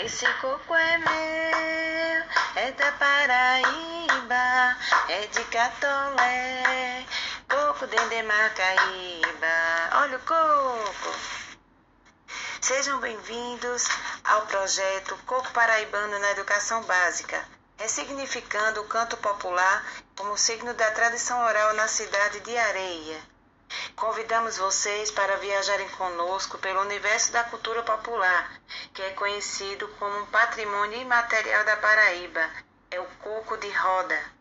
Esse coco é meu, é da Paraíba, é de Catolé, coco de Macaíba. Olha o coco! Sejam bem-vindos ao projeto Coco Paraibano na Educação Básica, ressignificando o canto popular como signo da tradição oral na cidade de Areia. Convidamos vocês para viajarem conosco pelo universo da cultura popular, que é conhecido como patrimônio imaterial da Paraíba. É o coco de roda.